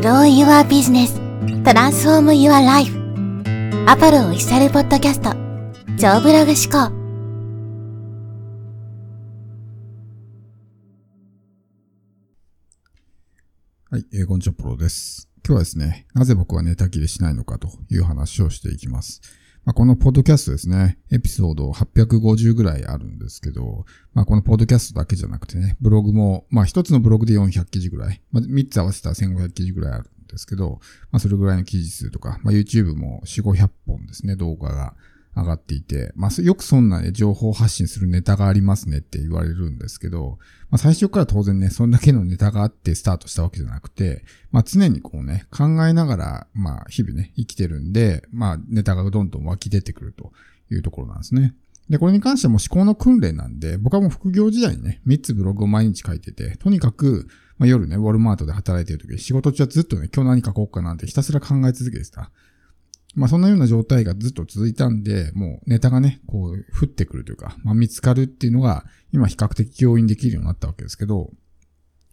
Grow Your Business Transform Your Life アパロオフィシャルポッドキャスト超ブログ思考はい、えー、こんにちは、プロです。今日はですね、なぜ僕は寝たきりしないのかという話をしていきます。まあ、このポッドキャストですね、エピソード850ぐらいあるんですけど、まあ、このポッドキャストだけじゃなくてね、ブログも、まあ、一つのブログで400記事ぐらい、まあ、3つ合わせたら1500記事ぐらいあるんですけど、まあ、それぐらいの記事数とか、まあ、YouTube も4、500本ですね、動画が。上がっていて、まあ、よくそんなね、情報発信するネタがありますねって言われるんですけど、まあ、最初から当然ね、そんだけのネタがあってスタートしたわけじゃなくて、まあ、常にこうね、考えながら、まあ、日々ね、生きてるんで、まあ、ネタがどんどん湧き出てくるというところなんですね。で、これに関しても思考の訓練なんで、僕はもう副業時代にね、3つブログを毎日書いてて、とにかく、まあ、夜ね、ウォルマートで働いてる時、仕事中はずっとね、今日何書こうかなんてひたすら考え続けてた。まあそんなような状態がずっと続いたんで、もうネタがね、こう降ってくるというか、まあ見つかるっていうのが今比較的強引できるようになったわけですけど、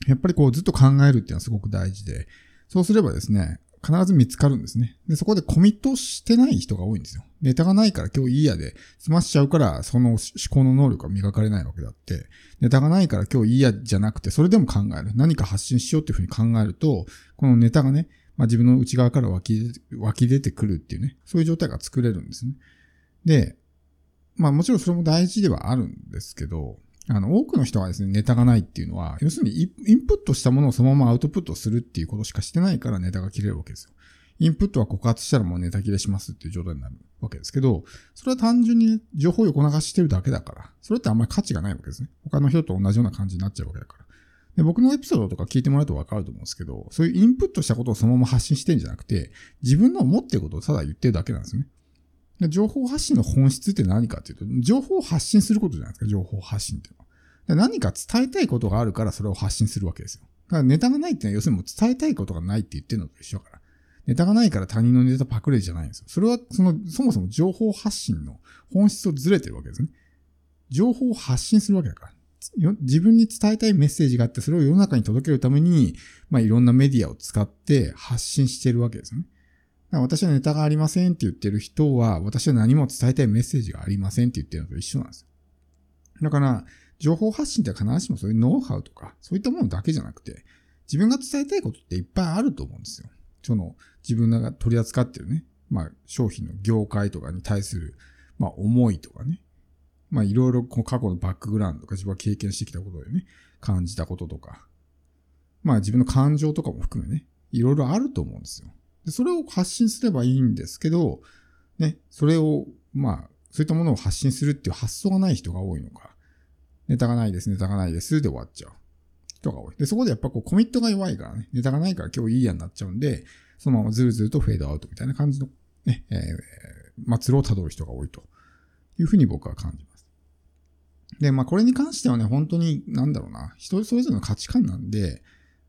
やっぱりこうずっと考えるっていうのはすごく大事で、そうすればですね、必ず見つかるんですね。で、そこでコミットしてない人が多いんですよ。ネタがないから今日いいやで済ましちゃうから、その思考の能力が磨かれないわけだって、ネタがないから今日いいやじゃなくて、それでも考える。何か発信しようっていうふうに考えると、このネタがね、まあ自分の内側から湧き湧き出てくるっていうね、そういう状態が作れるんですね。で、まあもちろんそれも大事ではあるんですけど、あの、多くの人がですね、ネタがないっていうのは、要するにインプットしたものをそのままアウトプットするっていうことしかしてないからネタが切れるわけですよ。インプットは告発したらもうネタ切れしますっていう状態になるわけですけど、それは単純に、情報を横流ししてるだけだから、それってあんまり価値がないわけですね。他の人と同じような感じになっちゃうわけだから。で僕のエピソードとか聞いてもらうとわかると思うんですけど、そういうインプットしたことをそのまま発信してんじゃなくて、自分の思ってることをただ言ってるだけなんですね。で情報発信の本質って何かっていうと、情報を発信することじゃないですか、情報発信っていうのは。で何か伝えたいことがあるからそれを発信するわけですよ。だからネタがないってのは要するにもう伝えたいことがないって言ってるのと一緒だから。ネタがないから他人のネタパクレじゃないんですよ。それはその、そもそも情報発信の本質とずれてるわけですね。情報を発信するわけだから。自分に伝えたいメッセージがあって、それを世の中に届けるために、まあいろんなメディアを使って発信してるわけですよね。私はネタがありませんって言ってる人は、私は何も伝えたいメッセージがありませんって言ってるのと一緒なんですよ。だから、情報発信って必ずしもそういうノウハウとか、そういったものだけじゃなくて、自分が伝えたいことっていっぱいあると思うんですよ。その、自分が取り扱ってるね、まあ商品の業界とかに対する、まあ思いとかね、まあいろいろこう過去のバックグラウンドとか自分が経験してきたことでね、感じたこととか、まあ自分の感情とかも含めね、いろいろあると思うんですよ。で、それを発信すればいいんですけど、ね、それを、まあ、そういったものを発信するっていう発想がない人が多いのか、ネタがないです、ネタがないですで終わっちゃう人が多い。で、そこでやっぱこうコミットが弱いからね、ネタがないから今日いいやになっちゃうんで、そのままずるずるとフェードアウトみたいな感じのね、えー、末路を辿る人が多いというふうに僕は感じます。で、まあこれに関してはね、本当になんだろうな、人それぞれの価値観なんで、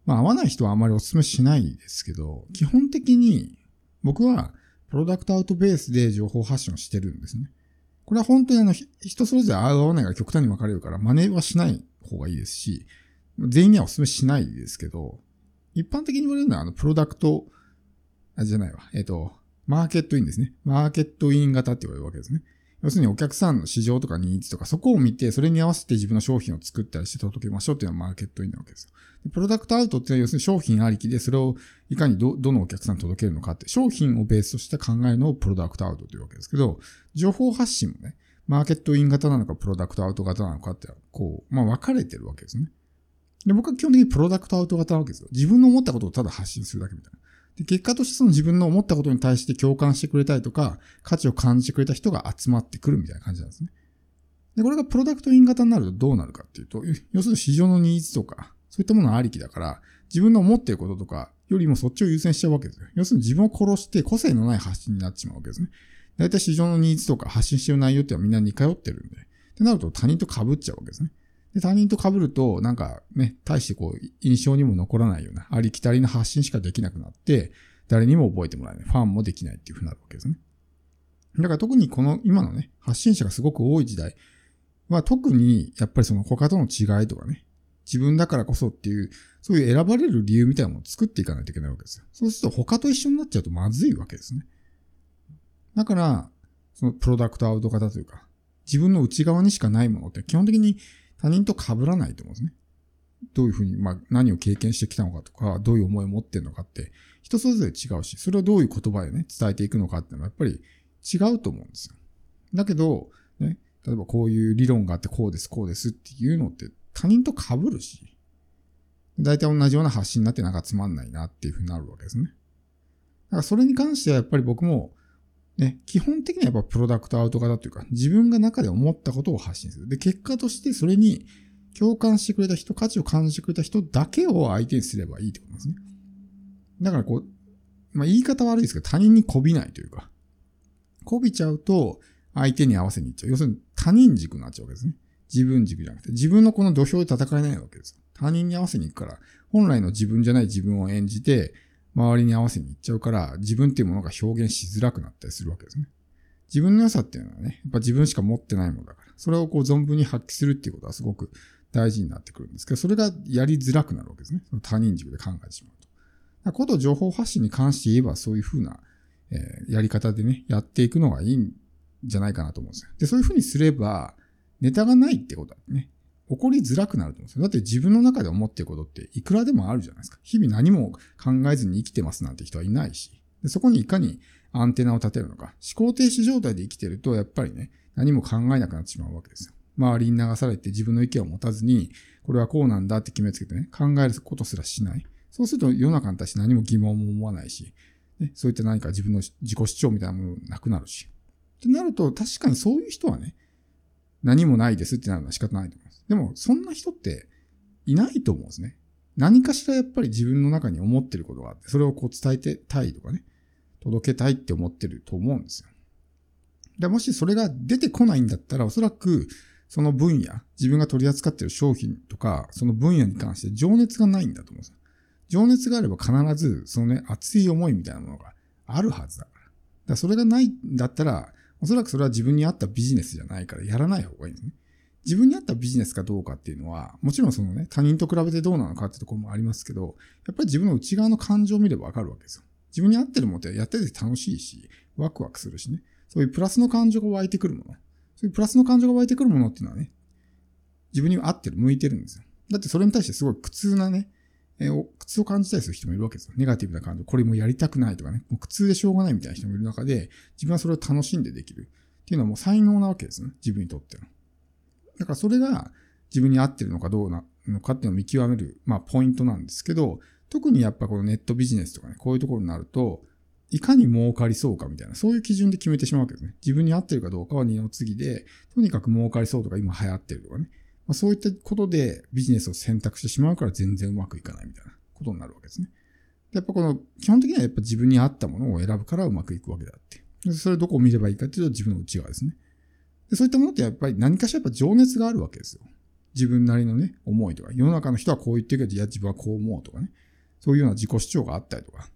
まあ合わない人はあまりお勧めしないですけど、基本的に僕はプロダクトアウトベースで情報発信をしてるんですね。これは本当にあの、人それぞれ合わないが極端に分かれるから、真似はしない方がいいですし、全員にはお勧めしないですけど、一般的に言われるのはあの、プロダクト、あ、じゃないわ。えっ、と、マーケットインですね。マーケットイン型って言われるわけですね。要するにお客さんの市場とかニーズとかそこを見て、それに合わせて自分の商品を作ったりして届けましょうっていうのはマーケットインなわけですよ。でプロダクトアウトっていうのは要するに商品ありきで、それをいかにど、どのお客さんに届けるのかって、商品をベースとして考えのをプロダクトアウトというわけですけど、情報発信もね、マーケットイン型なのかプロダクトアウト型なのかって、こう、まあ分かれてるわけですね。で、僕は基本的にプロダクトアウト型なわけですよ。自分の思ったことをただ発信するだけみたいな。で、結果としてその自分の思ったことに対して共感してくれたりとか、価値を感じてくれた人が集まってくるみたいな感じなんですね。で、これがプロダクトイン型になるとどうなるかっていうと、要するに市場のニーズとか、そういったものありきだから、自分の思っていることとかよりもそっちを優先しちゃうわけですよ。要するに自分を殺して個性のない発信になってしまうわけですね。だいたい市場のニーズとか発信してる内容っていうのはみんな似通ってるんで。ってなると他人と被っちゃうわけですね。で、他人と被ると、なんかね、大してこう、印象にも残らないような、ありきたりな発信しかできなくなって、誰にも覚えてもらえない。ファンもできないっていう風になるわけですね。だから特にこの今のね、発信者がすごく多い時代は特にやっぱりその他との違いとかね、自分だからこそっていう、そういう選ばれる理由みたいなものを作っていかないといけないわけですよ。そうすると他と一緒になっちゃうとまずいわけですね。だから、そのプロダクトアウト型というか、自分の内側にしかないものって基本的に他人と被らないと思うんですね。どういうふうに、まあ何を経験してきたのかとか、どういう思いを持ってるのかって、人それぞれ違うし、それをどういう言葉でね、伝えていくのかっていうのはやっぱり違うと思うんですよ。だけど、ね、例えばこういう理論があってこうです、こうですっていうのって他人と被るし、大体同じような発信になってなんかつまんないなっていうふうになるわけですね。だからそれに関してはやっぱり僕も、ね、基本的にはやっぱプロダクトアウト型というか、自分が中で思ったことを発信する。で、結果としてそれに共感してくれた人、価値を感じてくれた人だけを相手にすればいいってことですね。だからこう、まあ言い方悪いですけど、他人に媚びないというか、媚びちゃうと相手に合わせにいっちゃう。要するに他人軸になっちゃうわけですね。自分軸じゃなくて、自分のこの土俵で戦えないわけです。他人に合わせに行くから、本来の自分じゃない自分を演じて、周りに合わせに行っちゃうから、自分っていうものが表現しづらくなったりするわけですね。自分の良さっていうのはね、やっぱ自分しか持ってないものだから、それをこう存分に発揮するっていうことはすごく大事になってくるんですけど、それがやりづらくなるわけですね。その他人軸で考えてしまうと。だこと情報発信に関して言えば、そういうふうな、えーやり方でね、やっていくのがいいんじゃないかなと思うんですよ。で、そういうふうにすれば、ネタがないってことはね、起こりづらくなると思うんですよ。だって自分の中で思ってることっていくらでもあるじゃないですか。日々何も考えずに生きてますなんて人はいないし。でそこにいかにアンテナを立てるのか。思考停止状態で生きてると、やっぱりね、何も考えなくなってしまうわけですよ。周りに流されて自分の意見を持たずに、これはこうなんだって決めつけてね、考えることすらしない。そうすると世の中に対して何も疑問も思わないし、ね、そういった何か自分の自己主張みたいなものなくなるし。ってなると、確かにそういう人はね、何もないですってなるのは仕方ないと思います。でも、そんな人っていないと思うんですね。何かしらやっぱり自分の中に思ってることがあって、それをこう伝えてたいとかね、届けたいって思ってると思うんですよ。でもしそれが出てこないんだったら、おそらくその分野、自分が取り扱っている商品とか、その分野に関して情熱がないんだと思うんですよ。情熱があれば必ず、そのね、熱い思いみたいなものがあるはずだから。だからそれがないんだったら、おそらくそれは自分に合ったビジネスじゃないからやらない方がいいんですね。自分に合ったビジネスかどうかっていうのは、もちろんそのね、他人と比べてどうなのかってところもありますけど、やっぱり自分の内側の感情を見ればわかるわけですよ。自分に合ってるものってやってて楽しいし、ワクワクするしね。そういうプラスの感情が湧いてくるもの。そういうプラスの感情が湧いてくるものっていうのはね、自分に合ってる、向いてるんですよ。だってそれに対してすごい苦痛なね、えー苦痛を感じたりする人もいるわけですよ。ネガティブな感情。これもやりたくないとかね。もう苦痛でしょうがないみたいな人もいる中で、自分はそれを楽しんでできる。っていうのはもう才能なわけですね。自分にとっての。だからそれが自分に合ってるのかどうなのかっていうのを見極める、まあポイントなんですけど、特にやっぱこのネットビジネスとかね、こういうところになると、いかに儲かりそうかみたいな、そういう基準で決めてしまうわけですね。自分に合ってるかどうかは二の次で、とにかく儲かりそうとか今流行ってるとかね。まあ、そういったことでビジネスを選択してしまうから全然うまくいかないみたいなことになるわけですね。やっぱこの、基本的にはやっぱ自分に合ったものを選ぶからうまくいくわけであって。それどこを見ればいいかっていうと自分の内側ですね。でそういったものってやっぱり何かしらやっぱ情熱があるわけですよ。自分なりのね、思いとか、世の中の人はこう言ってるけど、いや自分はこう思うとかね。そういうような自己主張があったりとか。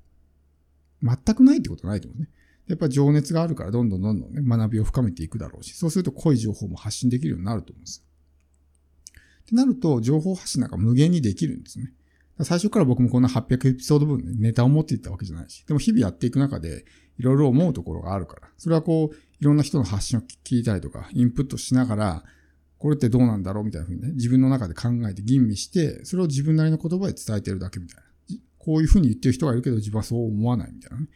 全くないってことはないと思うね。やっぱ情熱があるからどんどんどんどんね、学びを深めていくだろうし、そうすると濃い情報も発信できるようになると思うんですよ。ってなると、情報発信なんか無限にできるんですね。最初から僕もこんな800エピソード分でネタを持っていったわけじゃないし、でも日々やっていく中でいろいろ思うところがあるから、それはこう、いろんな人の発信を聞いたりとか、インプットしながら、これってどうなんだろうみたいな風にね、自分の中で考えて吟味して、それを自分なりの言葉で伝えてるだけみたいな。こういう風に言ってる人がいるけど自分はそう思わないみたいなね、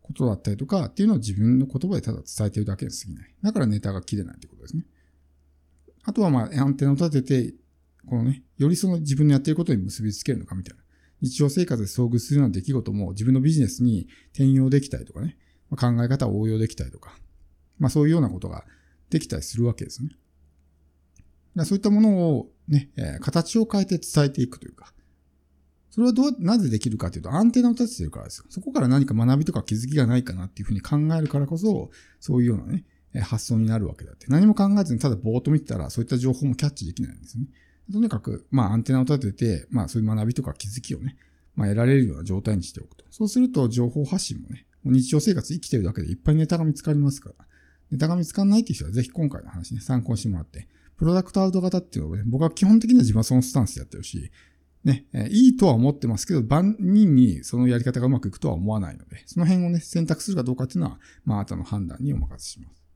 ことだったりとかっていうのを自分の言葉でただ伝えてるだけに過ぎない。だからネタが切れないってことですね。あとはまあ、アンテナを立てて、このね、よりその自分のやってることに結びつけるのかみたいな。日常生活で遭遇するような出来事も自分のビジネスに転用できたりとかね、考え方を応用できたりとか、まあそういうようなことができたりするわけですね。そういったものをね、え形を変えて伝えていくというか、それはどう、なぜできるかというと、アンテナを立ててるからですよ。そこから何か学びとか気づきがないかなっていうふうに考えるからこそ、そういうようなね、発想になるわけだって。何も考えずにただぼーっと見てたら、そういった情報もキャッチできないんですね。とにかく、まあ、アンテナを立てて、まあ、そういう学びとか気づきをね、まあ、得られるような状態にしておくと。そうすると、情報発信もね、もう日常生活生きてるだけでいっぱいネタが見つかりますから。ネタが見つかんないっていう人は、ぜひ今回の話ね、参考にしてもらって、プロダクトアウト型っていうのはね、僕は基本的には自分はそのスタンスでやってるし、ね、えーいいとは思ってますけど、万人にそのやり方がうまくいくとは思わないので、その辺をね、選択するかどうかっていうのは、まあ、あなたの判断にお任せします。